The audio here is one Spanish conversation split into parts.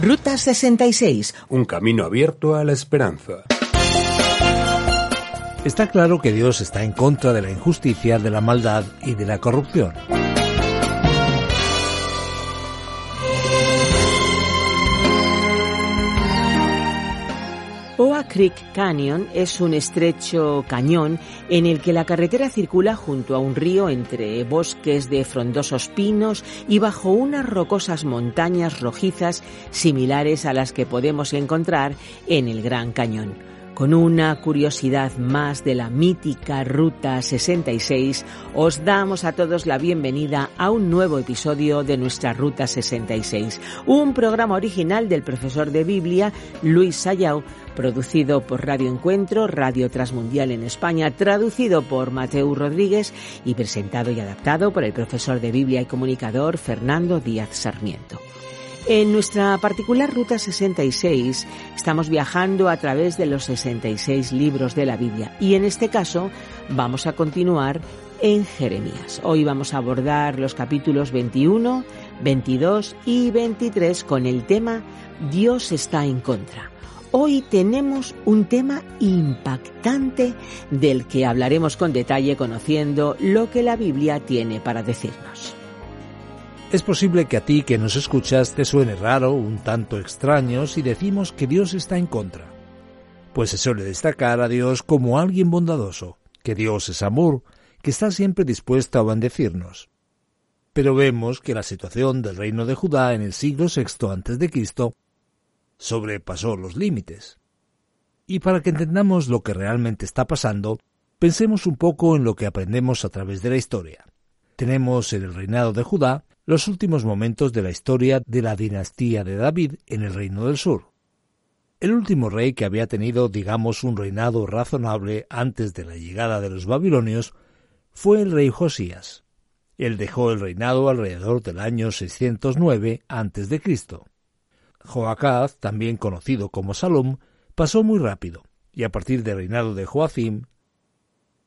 Ruta 66. Un camino abierto a la esperanza. Está claro que Dios está en contra de la injusticia, de la maldad y de la corrupción. Creek Canyon es un estrecho cañón en el que la carretera circula junto a un río entre bosques de frondosos pinos y bajo unas rocosas montañas rojizas similares a las que podemos encontrar en el Gran Cañón. Con una curiosidad más de la mítica Ruta 66, os damos a todos la bienvenida a un nuevo episodio de nuestra Ruta 66, un programa original del profesor de Biblia Luis Sayao, producido por Radio Encuentro, Radio Transmundial en España, traducido por Mateo Rodríguez y presentado y adaptado por el profesor de Biblia y comunicador Fernando Díaz Sarmiento. En nuestra particular Ruta 66 estamos viajando a través de los 66 libros de la Biblia y en este caso vamos a continuar en Jeremías. Hoy vamos a abordar los capítulos 21, 22 y 23 con el tema Dios está en contra. Hoy tenemos un tema impactante del que hablaremos con detalle conociendo lo que la Biblia tiene para decirnos. Es posible que a ti que nos escuchas te suene raro, un tanto extraño, si decimos que Dios está en contra. Pues se suele destacar a Dios como alguien bondadoso, que Dios es amor, que está siempre dispuesto a bendecirnos. Pero vemos que la situación del reino de Judá en el siglo VI a.C. sobrepasó los límites. Y para que entendamos lo que realmente está pasando, pensemos un poco en lo que aprendemos a través de la historia. Tenemos en el reinado de Judá los últimos momentos de la historia de la dinastía de David en el Reino del Sur. El último rey que había tenido, digamos, un reinado razonable antes de la llegada de los babilonios fue el rey Josías. Él dejó el reinado alrededor del año 609 a.C. Joacaz, también conocido como Salom, pasó muy rápido, y a partir del reinado de Joacim,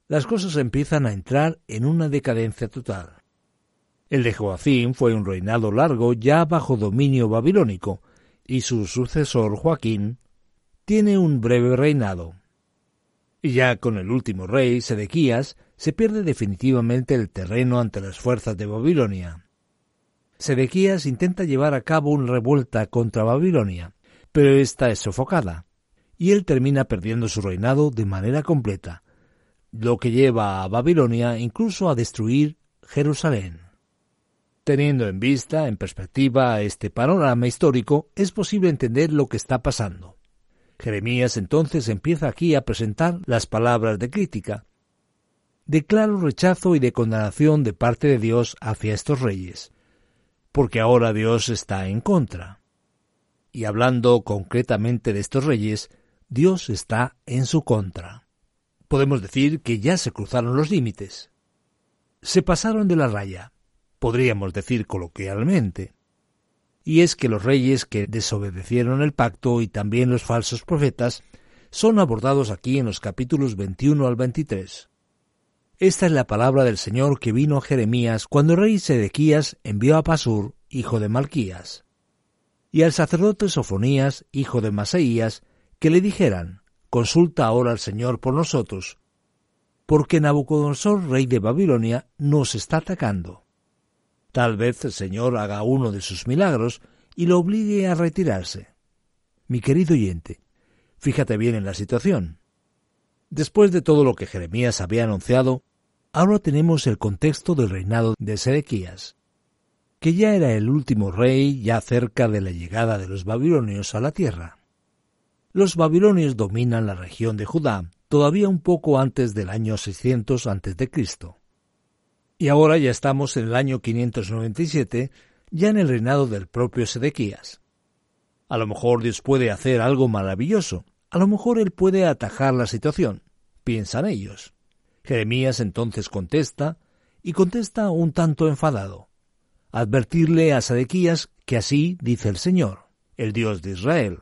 las cosas empiezan a entrar en una decadencia total. El de Joacim fue un reinado largo ya bajo dominio babilónico, y su sucesor Joaquín tiene un breve reinado. Y ya con el último rey, Sedequías, se pierde definitivamente el terreno ante las fuerzas de Babilonia. Sedequías intenta llevar a cabo una revuelta contra Babilonia, pero esta es sofocada, y él termina perdiendo su reinado de manera completa, lo que lleva a Babilonia incluso a destruir Jerusalén. Teniendo en vista, en perspectiva, este panorama histórico, es posible entender lo que está pasando. Jeremías entonces empieza aquí a presentar las palabras de crítica, de claro rechazo y de condenación de parte de Dios hacia estos reyes, porque ahora Dios está en contra. Y hablando concretamente de estos reyes, Dios está en su contra. Podemos decir que ya se cruzaron los límites. Se pasaron de la raya podríamos decir coloquialmente. Y es que los reyes que desobedecieron el pacto y también los falsos profetas son abordados aquí en los capítulos 21 al 23. Esta es la palabra del Señor que vino a Jeremías cuando el rey Sedequías envió a Pasur, hijo de Malquías, y al sacerdote Sofonías, hijo de Masaías, que le dijeran, Consulta ahora al Señor por nosotros, porque Nabucodonosor, rey de Babilonia, nos está atacando. Tal vez el Señor haga uno de sus milagros y lo obligue a retirarse. Mi querido oyente, fíjate bien en la situación. Después de todo lo que Jeremías había anunciado, ahora tenemos el contexto del reinado de Sedequías, que ya era el último rey ya cerca de la llegada de los babilonios a la tierra. Los babilonios dominan la región de Judá todavía un poco antes del año 600 a.C. Y ahora ya estamos en el año 597, ya en el reinado del propio Sedequías. A lo mejor Dios puede hacer algo maravilloso, a lo mejor Él puede atajar la situación, piensan ellos. Jeremías entonces contesta, y contesta un tanto enfadado. Advertirle a Sedequías que así dice el Señor, el Dios de Israel.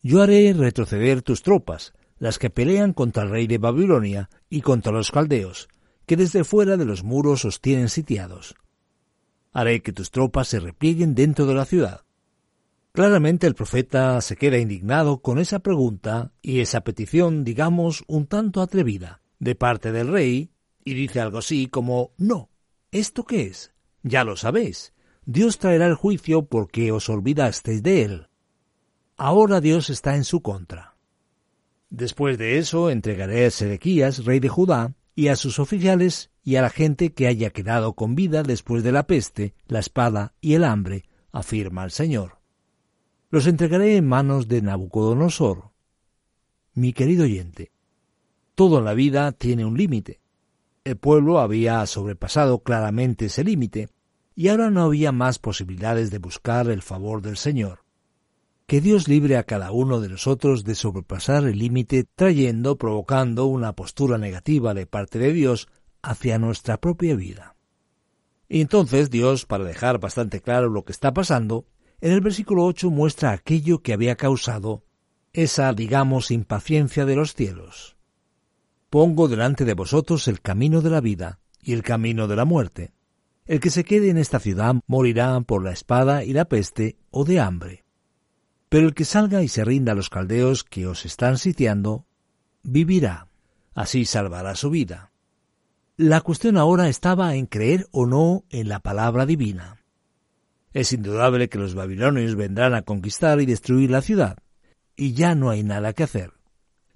Yo haré retroceder tus tropas, las que pelean contra el rey de Babilonia y contra los caldeos, que desde fuera de los muros os tienen sitiados. Haré que tus tropas se replieguen dentro de la ciudad. Claramente el profeta se queda indignado con esa pregunta y esa petición, digamos, un tanto atrevida, de parte del rey, y dice algo así como No, ¿esto qué es? Ya lo sabéis. Dios traerá el juicio porque os olvidasteis de él. Ahora Dios está en su contra. Después de eso entregaré a Sedequías, rey de Judá, y a sus oficiales y a la gente que haya quedado con vida después de la peste, la espada y el hambre, afirma el Señor los entregaré en manos de Nabucodonosor. Mi querido oyente, todo la vida tiene un límite. El pueblo había sobrepasado claramente ese límite, y ahora no había más posibilidades de buscar el favor del Señor. Que Dios libre a cada uno de nosotros de sobrepasar el límite trayendo, provocando una postura negativa de parte de Dios hacia nuestra propia vida. Y entonces Dios, para dejar bastante claro lo que está pasando, en el versículo 8 muestra aquello que había causado esa, digamos, impaciencia de los cielos. Pongo delante de vosotros el camino de la vida y el camino de la muerte. El que se quede en esta ciudad morirá por la espada y la peste o de hambre. Pero el que salga y se rinda a los caldeos que os están sitiando, vivirá. Así salvará su vida. La cuestión ahora estaba en creer o no en la palabra divina. Es indudable que los babilonios vendrán a conquistar y destruir la ciudad, y ya no hay nada que hacer.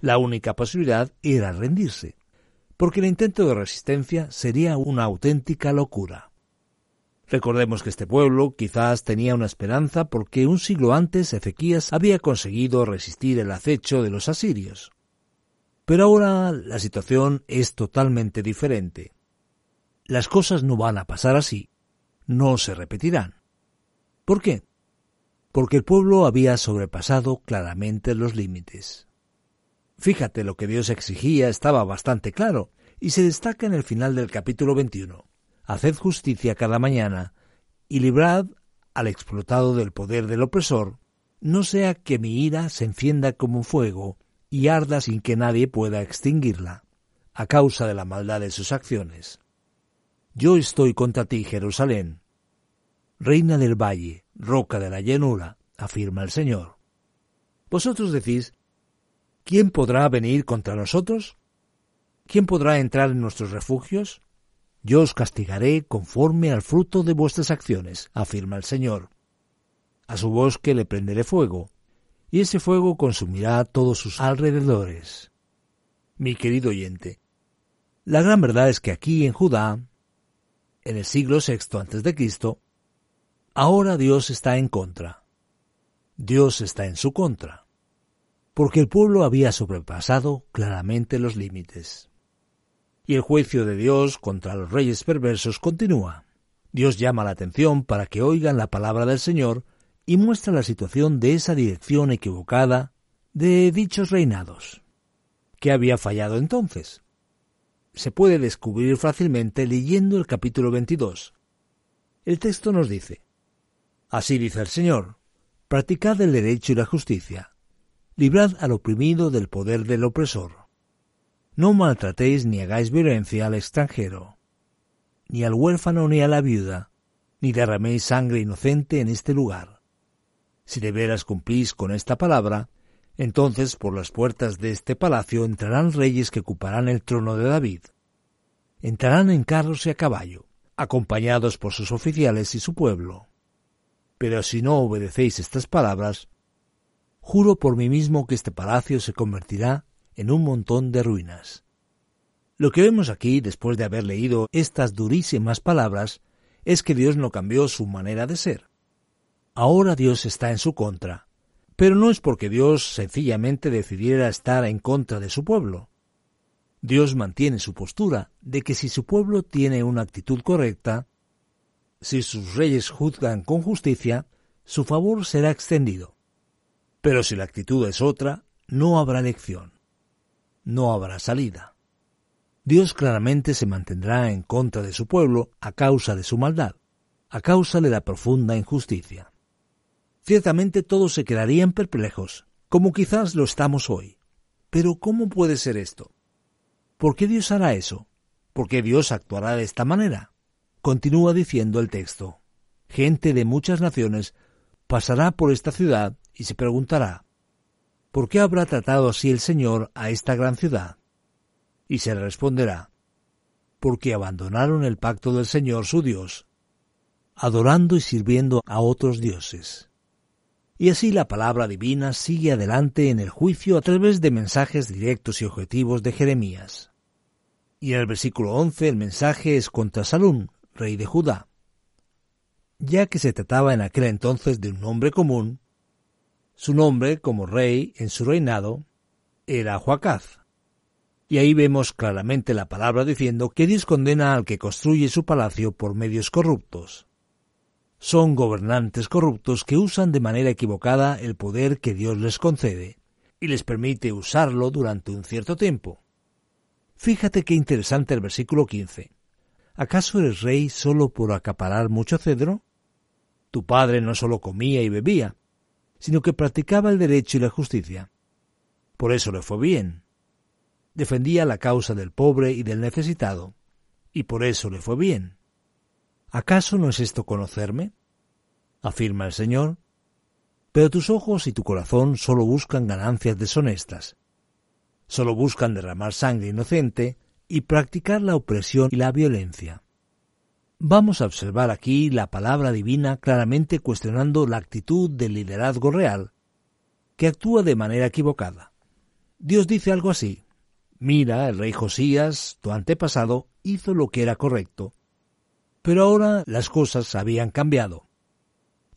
La única posibilidad era rendirse, porque el intento de resistencia sería una auténtica locura. Recordemos que este pueblo quizás tenía una esperanza porque un siglo antes Ezequías había conseguido resistir el acecho de los asirios. Pero ahora la situación es totalmente diferente. Las cosas no van a pasar así, no se repetirán. ¿Por qué? Porque el pueblo había sobrepasado claramente los límites. Fíjate, lo que Dios exigía estaba bastante claro, y se destaca en el final del capítulo 21. Haced justicia cada mañana, y librad al explotado del poder del opresor, no sea que mi ira se encienda como fuego y arda sin que nadie pueda extinguirla, a causa de la maldad de sus acciones. Yo estoy contra ti, Jerusalén, Reina del valle, roca de la llanura, afirma el Señor. Vosotros decís, ¿quién podrá venir contra nosotros? ¿Quién podrá entrar en nuestros refugios? Yo os castigaré conforme al fruto de vuestras acciones, afirma el Señor. A su bosque le prenderé fuego, y ese fuego consumirá todos sus alrededores. Mi querido oyente, la gran verdad es que aquí en Judá, en el siglo VI antes de Cristo, Ahora Dios está en contra. Dios está en su contra. Porque el pueblo había sobrepasado claramente los límites. Y el juicio de Dios contra los reyes perversos continúa. Dios llama la atención para que oigan la palabra del Señor y muestra la situación de esa dirección equivocada de dichos reinados. ¿Qué había fallado entonces? Se puede descubrir fácilmente leyendo el capítulo 22. El texto nos dice, Así dice el Señor, practicad el derecho y la justicia, librad al oprimido del poder del opresor. No maltratéis ni hagáis violencia al extranjero, ni al huérfano ni a la viuda, ni derraméis sangre inocente en este lugar. Si de veras cumplís con esta palabra, entonces por las puertas de este palacio entrarán reyes que ocuparán el trono de David. Entrarán en carros y a caballo, acompañados por sus oficiales y su pueblo pero si no obedecéis estas palabras, juro por mí mismo que este palacio se convertirá en un montón de ruinas. Lo que vemos aquí, después de haber leído estas durísimas palabras, es que Dios no cambió su manera de ser. Ahora Dios está en su contra, pero no es porque Dios sencillamente decidiera estar en contra de su pueblo. Dios mantiene su postura de que si su pueblo tiene una actitud correcta, si sus reyes juzgan con justicia, su favor será extendido. Pero si la actitud es otra, no habrá elección. No habrá salida. Dios claramente se mantendrá en contra de su pueblo a causa de su maldad, a causa de la profunda injusticia. Ciertamente todos se quedarían perplejos, como quizás lo estamos hoy. Pero ¿cómo puede ser esto? ¿Por qué Dios hará eso? ¿Por qué Dios actuará de esta manera? Continúa diciendo el texto, gente de muchas naciones pasará por esta ciudad y se preguntará, ¿por qué habrá tratado así el Señor a esta gran ciudad? Y se le responderá, porque abandonaron el pacto del Señor su Dios, adorando y sirviendo a otros dioses. Y así la palabra divina sigue adelante en el juicio a través de mensajes directos y objetivos de Jeremías. Y en el versículo 11 el mensaje es contra Salún, rey de Judá. Ya que se trataba en aquel entonces de un hombre común, su nombre como rey en su reinado era Joacaz. Y ahí vemos claramente la palabra diciendo que Dios condena al que construye su palacio por medios corruptos. Son gobernantes corruptos que usan de manera equivocada el poder que Dios les concede y les permite usarlo durante un cierto tiempo. Fíjate qué interesante el versículo 15. ¿Acaso eres rey solo por acaparar mucho cedro? Tu padre no solo comía y bebía, sino que practicaba el derecho y la justicia. Por eso le fue bien. Defendía la causa del pobre y del necesitado, y por eso le fue bien. ¿Acaso no es esto conocerme? afirma el Señor. Pero tus ojos y tu corazón solo buscan ganancias deshonestas. Solo buscan derramar sangre inocente y practicar la opresión y la violencia. Vamos a observar aquí la palabra divina claramente cuestionando la actitud del liderazgo real, que actúa de manera equivocada. Dios dice algo así. Mira, el rey Josías, tu antepasado, hizo lo que era correcto. Pero ahora las cosas habían cambiado.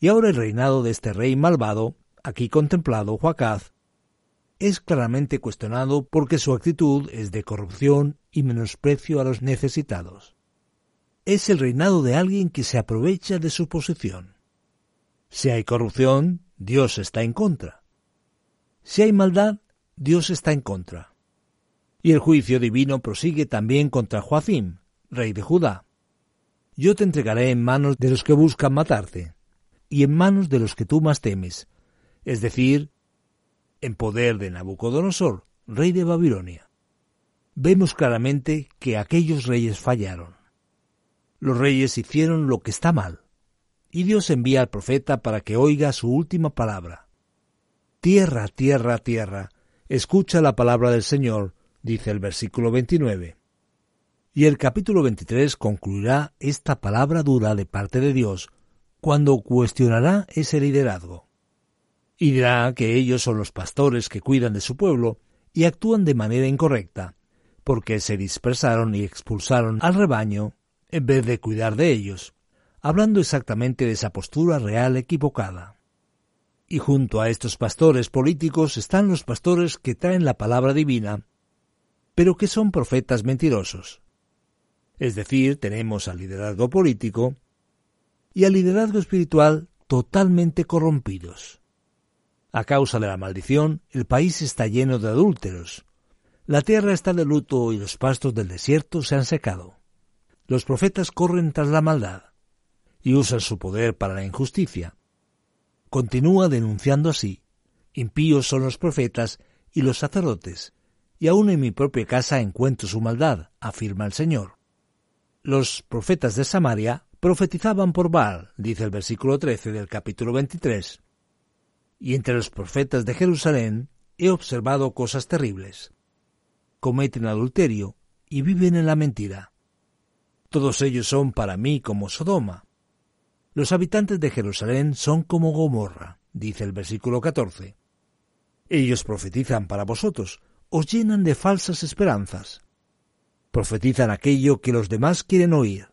Y ahora el reinado de este rey malvado, aquí contemplado, Joacaz, es claramente cuestionado porque su actitud es de corrupción y menosprecio a los necesitados es el reinado de alguien que se aprovecha de su posición. Si hay corrupción, Dios está en contra. Si hay maldad, Dios está en contra. Y el juicio divino prosigue también contra Joacim, rey de Judá. Yo te entregaré en manos de los que buscan matarte, y en manos de los que tú más temes, es decir, en poder de Nabucodonosor, rey de Babilonia. Vemos claramente que aquellos reyes fallaron. Los reyes hicieron lo que está mal, y Dios envía al profeta para que oiga su última palabra. Tierra, tierra, tierra, escucha la palabra del Señor, dice el versículo 29. Y el capítulo 23 concluirá esta palabra dura de parte de Dios cuando cuestionará ese liderazgo. Y dirá que ellos son los pastores que cuidan de su pueblo y actúan de manera incorrecta, porque se dispersaron y expulsaron al rebaño en vez de cuidar de ellos, hablando exactamente de esa postura real equivocada. Y junto a estos pastores políticos están los pastores que traen la palabra divina, pero que son profetas mentirosos. Es decir, tenemos al liderazgo político y al liderazgo espiritual totalmente corrompidos. A causa de la maldición, el país está lleno de adúlteros. La tierra está de luto y los pastos del desierto se han secado. Los profetas corren tras la maldad y usan su poder para la injusticia. Continúa denunciando así, impíos son los profetas y los sacerdotes, y aún en mi propia casa encuentro su maldad, afirma el Señor. Los profetas de Samaria profetizaban por Baal, dice el versículo 13 del capítulo 23. Y entre los profetas de Jerusalén he observado cosas terribles. Cometen adulterio y viven en la mentira. Todos ellos son para mí como Sodoma. Los habitantes de Jerusalén son como Gomorra, dice el versículo 14. Ellos profetizan para vosotros, os llenan de falsas esperanzas. Profetizan aquello que los demás quieren oír.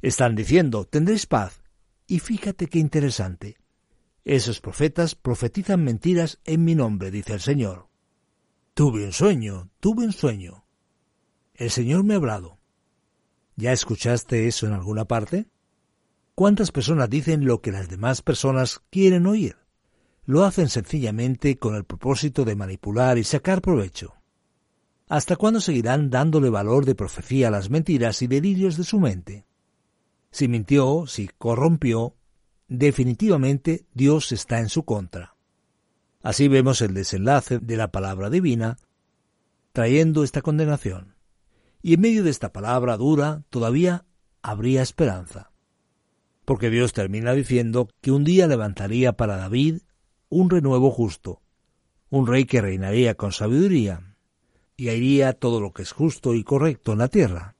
Están diciendo, tendréis paz. Y fíjate qué interesante. Esos profetas profetizan mentiras en mi nombre, dice el Señor. Tuve un sueño, tuve un sueño. El Señor me ha hablado. ¿Ya escuchaste eso en alguna parte? ¿Cuántas personas dicen lo que las demás personas quieren oír? Lo hacen sencillamente con el propósito de manipular y sacar provecho. ¿Hasta cuándo seguirán dándole valor de profecía a las mentiras y delirios de su mente? Si mintió, si corrompió, definitivamente Dios está en su contra. Así vemos el desenlace de la palabra divina, trayendo esta condenación y en medio de esta palabra dura todavía habría esperanza. porque Dios termina diciendo que un día levantaría para David un renuevo justo, un rey que reinaría con sabiduría y haría todo lo que es justo y correcto en la tierra.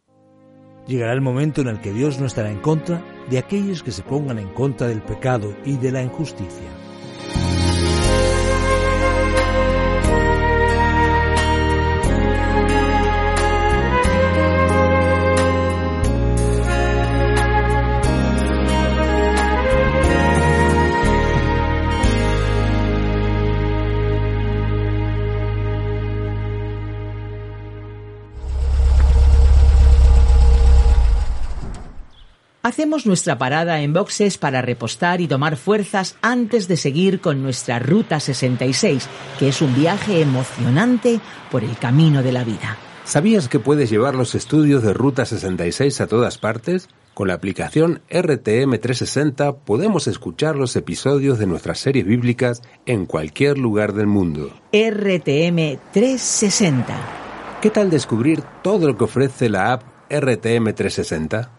Llegará el momento en el que Dios no estará en contra de aquellos que se pongan en contra del pecado y de la injusticia. Hacemos nuestra parada en boxes para repostar y tomar fuerzas antes de seguir con nuestra Ruta 66, que es un viaje emocionante por el camino de la vida. ¿Sabías que puedes llevar los estudios de Ruta 66 a todas partes? Con la aplicación RTM360 podemos escuchar los episodios de nuestras series bíblicas en cualquier lugar del mundo. RTM360. ¿Qué tal descubrir todo lo que ofrece la app RTM360?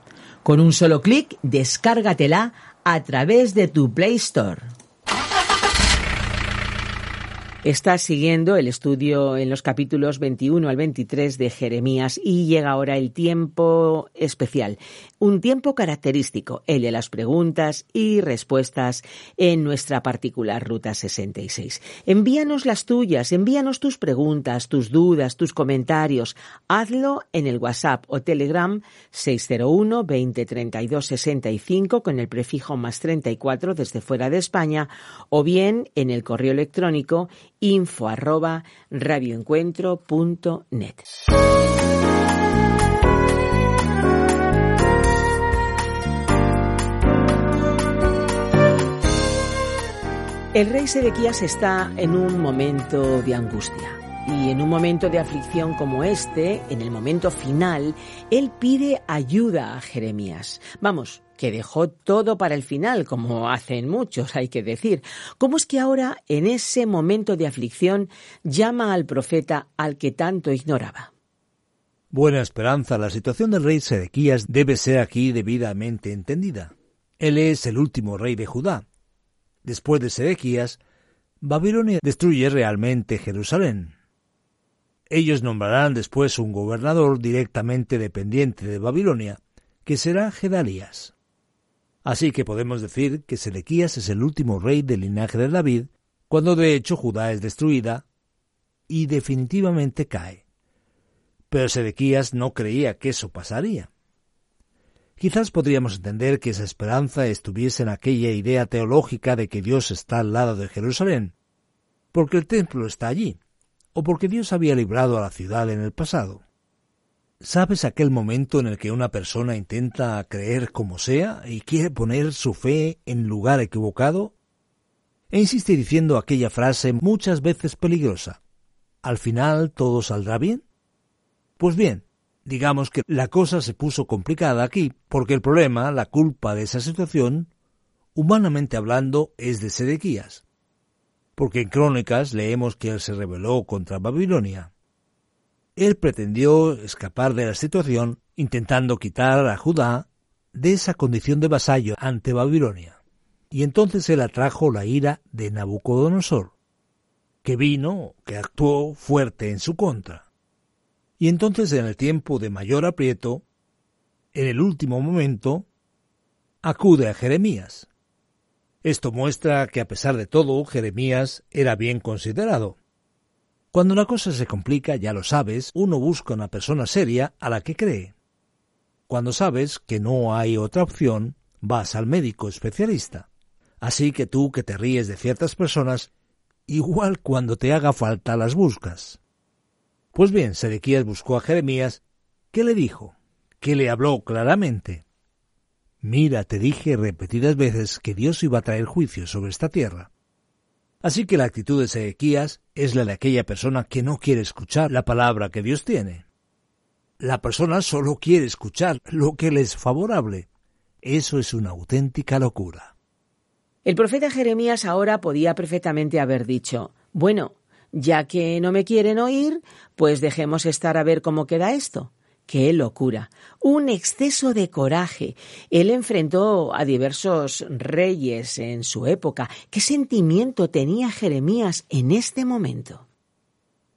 Con un solo clic, descárgatela a través de tu Play Store. Estás siguiendo el estudio en los capítulos 21 al 23 de Jeremías y llega ahora el tiempo especial, un tiempo característico, el de las preguntas y respuestas en nuestra particular Ruta 66. Envíanos las tuyas, envíanos tus preguntas, tus dudas, tus comentarios. Hazlo en el WhatsApp o Telegram 601 20 32 65 con el prefijo más 34 desde fuera de España o bien en el correo electrónico info arroba radioencuentro.net. El rey Sedequías está en un momento de angustia. Y en un momento de aflicción como este, en el momento final, él pide ayuda a Jeremías. Vamos, que dejó todo para el final, como hacen muchos, hay que decir. ¿Cómo es que ahora, en ese momento de aflicción, llama al profeta al que tanto ignoraba? Buena esperanza, la situación del rey Sedequías debe ser aquí debidamente entendida. Él es el último rey de Judá. Después de Sedequías, Babilonia destruye realmente Jerusalén. Ellos nombrarán después un gobernador directamente dependiente de Babilonia, que será Gedalías. Así que podemos decir que Sedequías es el último rey del linaje de David, cuando de hecho Judá es destruida y definitivamente cae. Pero Sedequías no creía que eso pasaría. Quizás podríamos entender que esa esperanza estuviese en aquella idea teológica de que Dios está al lado de Jerusalén, porque el templo está allí, o porque Dios había librado a la ciudad en el pasado. ¿Sabes aquel momento en el que una persona intenta creer como sea y quiere poner su fe en lugar equivocado? E insiste diciendo aquella frase muchas veces peligrosa. ¿Al final todo saldrá bien? Pues bien, digamos que la cosa se puso complicada aquí porque el problema, la culpa de esa situación, humanamente hablando, es de Sedequías porque en Crónicas leemos que él se rebeló contra Babilonia. Él pretendió escapar de la situación intentando quitar a Judá de esa condición de vasallo ante Babilonia. Y entonces él atrajo la ira de Nabucodonosor, que vino, que actuó fuerte en su contra. Y entonces en el tiempo de mayor aprieto, en el último momento, acude a Jeremías, esto muestra que a pesar de todo, Jeremías era bien considerado. Cuando la cosa se complica, ya lo sabes, uno busca una persona seria a la que cree. Cuando sabes que no hay otra opción, vas al médico especialista. Así que tú que te ríes de ciertas personas, igual cuando te haga falta las buscas. Pues bien, Sedequías buscó a Jeremías, ¿qué le dijo? que le habló claramente. Mira, te dije repetidas veces que Dios iba a traer juicio sobre esta tierra. Así que la actitud de Ezequías es la de aquella persona que no quiere escuchar la palabra que Dios tiene. La persona solo quiere escuchar lo que le es favorable. Eso es una auténtica locura. El profeta Jeremías ahora podía perfectamente haber dicho, bueno, ya que no me quieren oír, pues dejemos estar a ver cómo queda esto. Qué locura, un exceso de coraje. Él enfrentó a diversos reyes en su época. ¿Qué sentimiento tenía Jeremías en este momento?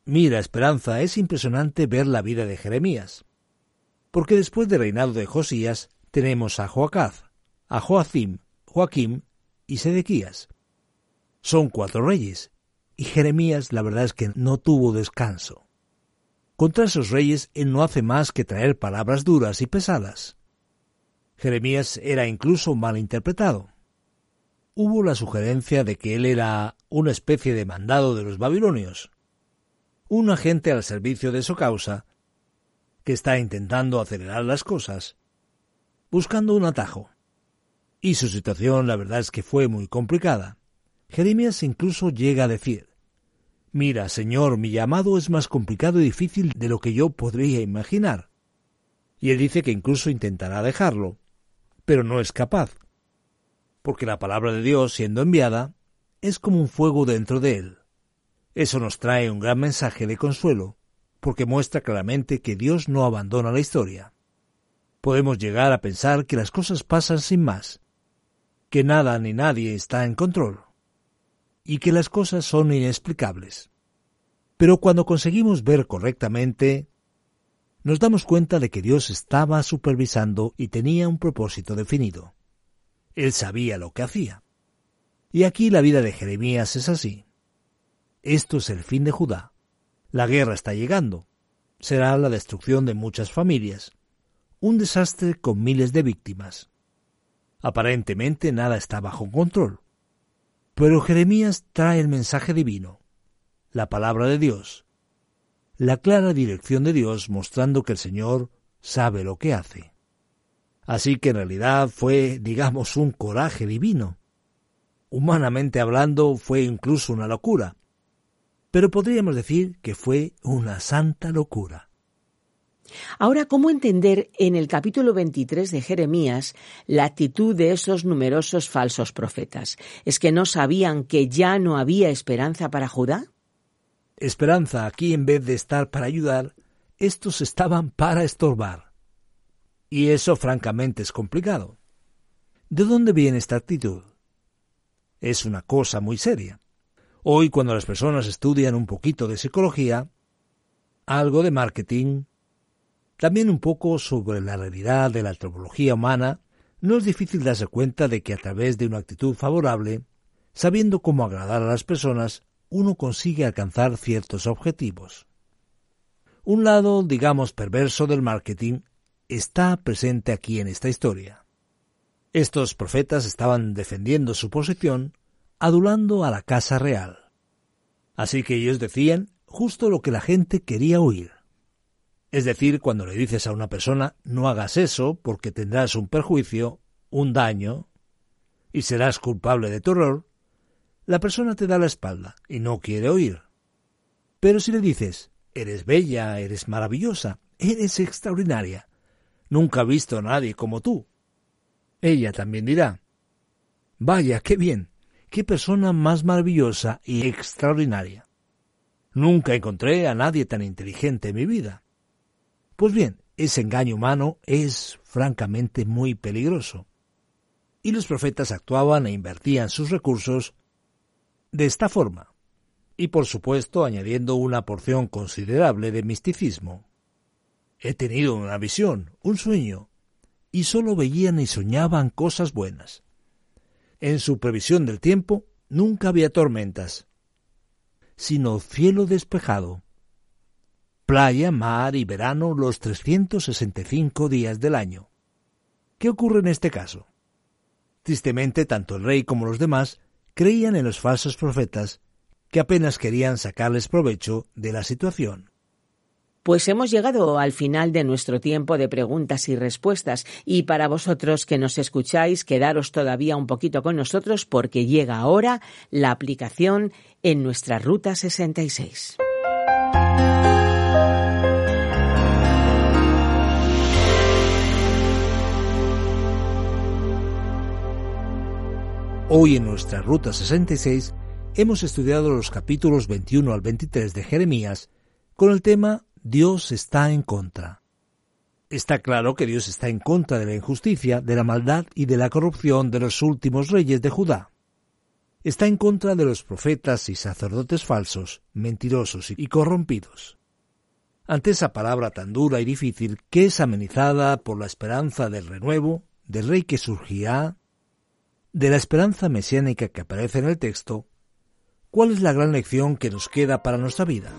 Mira, Esperanza, es impresionante ver la vida de Jeremías. Porque después del reinado de Josías tenemos a Joacaz, a Joacim, Joaquim y Sedequías. Son cuatro reyes, y Jeremías la verdad es que no tuvo descanso. Contra esos reyes él no hace más que traer palabras duras y pesadas. Jeremías era incluso mal interpretado. Hubo la sugerencia de que él era una especie de mandado de los babilonios, un agente al servicio de su causa, que está intentando acelerar las cosas, buscando un atajo. Y su situación la verdad es que fue muy complicada. Jeremías incluso llega a decir, Mira, Señor, mi llamado es más complicado y difícil de lo que yo podría imaginar. Y él dice que incluso intentará dejarlo, pero no es capaz, porque la palabra de Dios, siendo enviada, es como un fuego dentro de él. Eso nos trae un gran mensaje de consuelo, porque muestra claramente que Dios no abandona la historia. Podemos llegar a pensar que las cosas pasan sin más, que nada ni nadie está en control y que las cosas son inexplicables. Pero cuando conseguimos ver correctamente, nos damos cuenta de que Dios estaba supervisando y tenía un propósito definido. Él sabía lo que hacía. Y aquí la vida de Jeremías es así. Esto es el fin de Judá. La guerra está llegando. Será la destrucción de muchas familias. Un desastre con miles de víctimas. Aparentemente nada está bajo control. Pero Jeremías trae el mensaje divino, la palabra de Dios, la clara dirección de Dios mostrando que el Señor sabe lo que hace. Así que en realidad fue, digamos, un coraje divino. Humanamente hablando fue incluso una locura, pero podríamos decir que fue una santa locura. Ahora, ¿cómo entender en el capítulo 23 de Jeremías la actitud de esos numerosos falsos profetas? ¿Es que no sabían que ya no había esperanza para Judá? Esperanza aquí en vez de estar para ayudar, estos estaban para estorbar. Y eso francamente es complicado. ¿De dónde viene esta actitud? Es una cosa muy seria. Hoy cuando las personas estudian un poquito de psicología, algo de marketing, también un poco sobre la realidad de la antropología humana, no es difícil darse cuenta de que a través de una actitud favorable, sabiendo cómo agradar a las personas, uno consigue alcanzar ciertos objetivos. Un lado, digamos, perverso del marketing está presente aquí en esta historia. Estos profetas estaban defendiendo su posición, adulando a la casa real. Así que ellos decían justo lo que la gente quería oír. Es decir, cuando le dices a una persona no hagas eso porque tendrás un perjuicio, un daño, y serás culpable de tu error, la persona te da la espalda y no quiere oír. Pero si le dices eres bella, eres maravillosa, eres extraordinaria, nunca he visto a nadie como tú, ella también dirá vaya, qué bien, qué persona más maravillosa y extraordinaria. Nunca encontré a nadie tan inteligente en mi vida. Pues bien, ese engaño humano es francamente muy peligroso. Y los profetas actuaban e invertían sus recursos de esta forma, y por supuesto añadiendo una porción considerable de misticismo. He tenido una visión, un sueño, y sólo veían y soñaban cosas buenas. En su previsión del tiempo nunca había tormentas, sino cielo despejado playa, mar y verano los 365 días del año. ¿Qué ocurre en este caso? Tristemente, tanto el rey como los demás creían en los falsos profetas que apenas querían sacarles provecho de la situación. Pues hemos llegado al final de nuestro tiempo de preguntas y respuestas y para vosotros que nos escucháis quedaros todavía un poquito con nosotros porque llega ahora la aplicación en nuestra Ruta 66. Hoy en nuestra Ruta 66 hemos estudiado los capítulos 21 al 23 de Jeremías con el tema Dios está en contra. Está claro que Dios está en contra de la injusticia, de la maldad y de la corrupción de los últimos reyes de Judá. Está en contra de los profetas y sacerdotes falsos, mentirosos y corrompidos. Ante esa palabra tan dura y difícil que es amenizada por la esperanza del renuevo, del rey que surgirá, de la esperanza mesiánica que aparece en el texto, ¿cuál es la gran lección que nos queda para nuestra vida?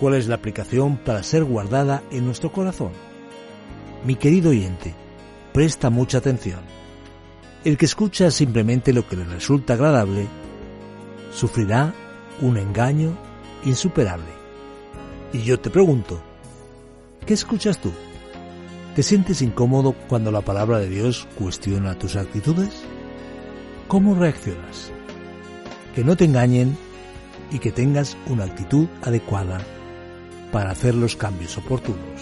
¿Cuál es la aplicación para ser guardada en nuestro corazón? Mi querido oyente, presta mucha atención. El que escucha simplemente lo que le resulta agradable, sufrirá un engaño insuperable. Y yo te pregunto, ¿qué escuchas tú? ¿Te sientes incómodo cuando la palabra de Dios cuestiona tus actitudes? ¿Cómo reaccionas? Que no te engañen y que tengas una actitud adecuada para hacer los cambios oportunos.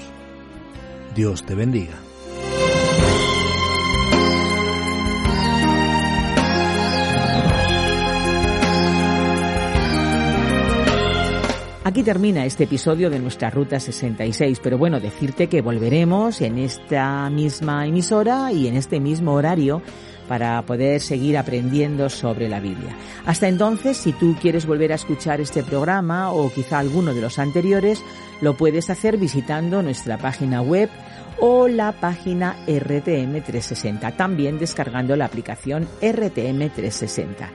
Dios te bendiga. Aquí termina este episodio de nuestra Ruta 66, pero bueno, decirte que volveremos en esta misma emisora y en este mismo horario para poder seguir aprendiendo sobre la Biblia. Hasta entonces, si tú quieres volver a escuchar este programa o quizá alguno de los anteriores, lo puedes hacer visitando nuestra página web o la página RTM360, también descargando la aplicación RTM360.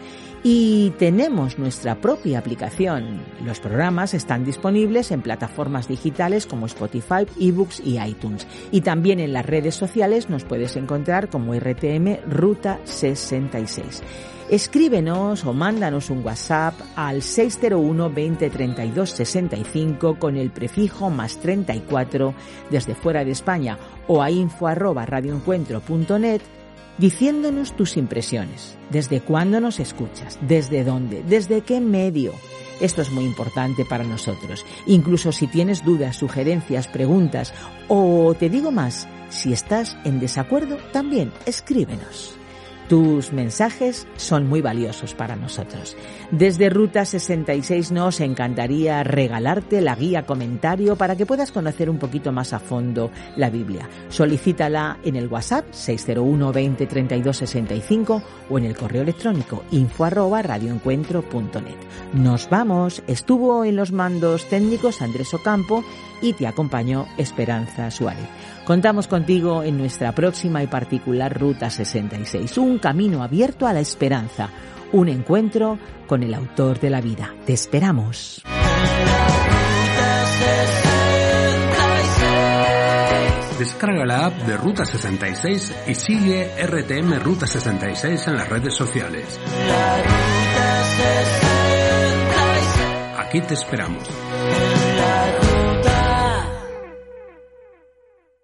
Y tenemos nuestra propia aplicación. Los programas están disponibles en plataformas digitales como Spotify, eBooks y iTunes. Y también en las redes sociales nos puedes encontrar como RTM Ruta 66. Escríbenos o mándanos un WhatsApp al 601 20 32 65 con el prefijo más 34 desde fuera de España o a info arroba radioencuentro.net diciéndonos tus impresiones. ¿Desde cuándo nos escuchas? ¿Desde dónde? ¿Desde qué medio? Esto es muy importante para nosotros. Incluso si tienes dudas, sugerencias, preguntas o te digo más, si estás en desacuerdo, también escríbenos. Tus mensajes son muy valiosos para nosotros. Desde Ruta 66 nos encantaría regalarte la guía comentario para que puedas conocer un poquito más a fondo la Biblia. Solicítala en el WhatsApp 601 20 32 65 o en el correo electrónico info arroba radioencuentro.net. Nos vamos. Estuvo en los mandos técnicos Andrés Ocampo y te acompañó Esperanza Suárez. Contamos contigo en nuestra próxima y particular Ruta 66, un camino abierto a la esperanza, un encuentro con el autor de la vida. Te esperamos. Descarga la app de Ruta 66 y sigue RTM Ruta 66 en las redes sociales. Aquí te esperamos.